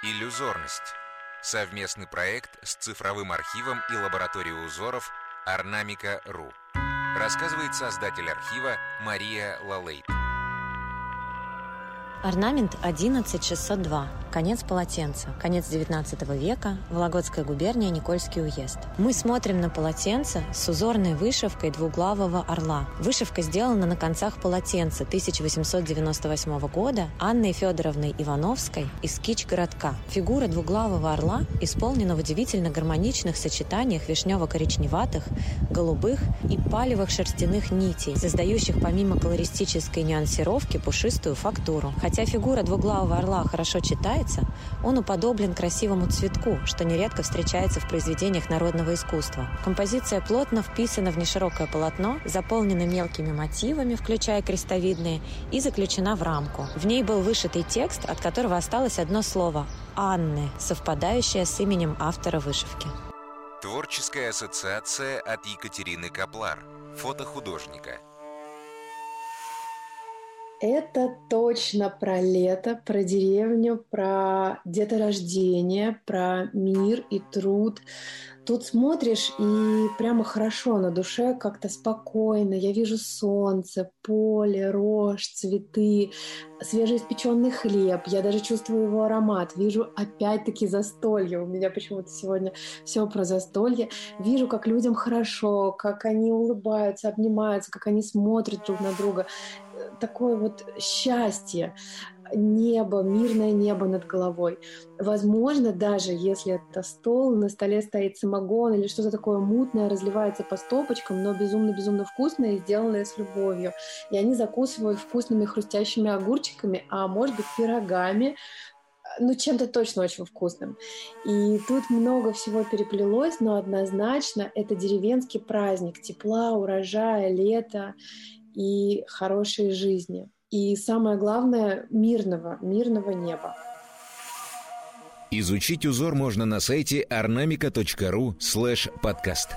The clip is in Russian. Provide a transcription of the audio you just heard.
Иллюзорность. Совместный проект с цифровым архивом и лабораторией узоров Орнамика.ру. Рассказывает создатель архива Мария Лалейт. Орнамент 11602. Конец полотенца. Конец 19 века. Вологодская губерния, Никольский уезд. Мы смотрим на полотенце с узорной вышивкой двуглавого орла. Вышивка сделана на концах полотенца 1898 года Анной Федоровной Ивановской из Кич-городка. Фигура двуглавого орла исполнена в удивительно гармоничных сочетаниях вишнево-коричневатых, голубых и палевых шерстяных нитей, создающих помимо колористической нюансировки пушистую фактуру. Хотя фигура двуглавого орла хорошо читается, он уподоблен красивому цветку, что нередко встречается в произведениях народного искусства. Композиция плотно вписана в неширокое полотно, заполнена мелкими мотивами, включая крестовидные, и заключена в рамку. В ней был вышитый текст, от которого осталось одно слово «Анны», совпадающее с именем автора вышивки. Творческая ассоциация от Екатерины Каплар, фотохудожника – это точно про лето, про деревню, про деторождение, про мир и труд. Тут смотришь и прямо хорошо на душе, как-то спокойно. Я вижу солнце, поле, рожь, цветы, свежеиспеченный хлеб. Я даже чувствую его аромат. Вижу опять-таки застолье. У меня почему-то сегодня все про застолье. Вижу, как людям хорошо, как они улыбаются, обнимаются, как они смотрят друг на друга такое вот счастье, небо, мирное небо над головой. Возможно, даже если это стол, на столе стоит самогон или что-то такое мутное, разливается по стопочкам, но безумно-безумно вкусное и сделанное с любовью. И они закусывают вкусными хрустящими огурчиками, а может быть пирогами, ну, чем-то точно очень вкусным. И тут много всего переплелось, но однозначно это деревенский праздник тепла, урожая, лета и хорошей жизни. И самое главное – мирного, мирного неба. Изучить узор можно на сайте ornamica.ru слэш подкаст.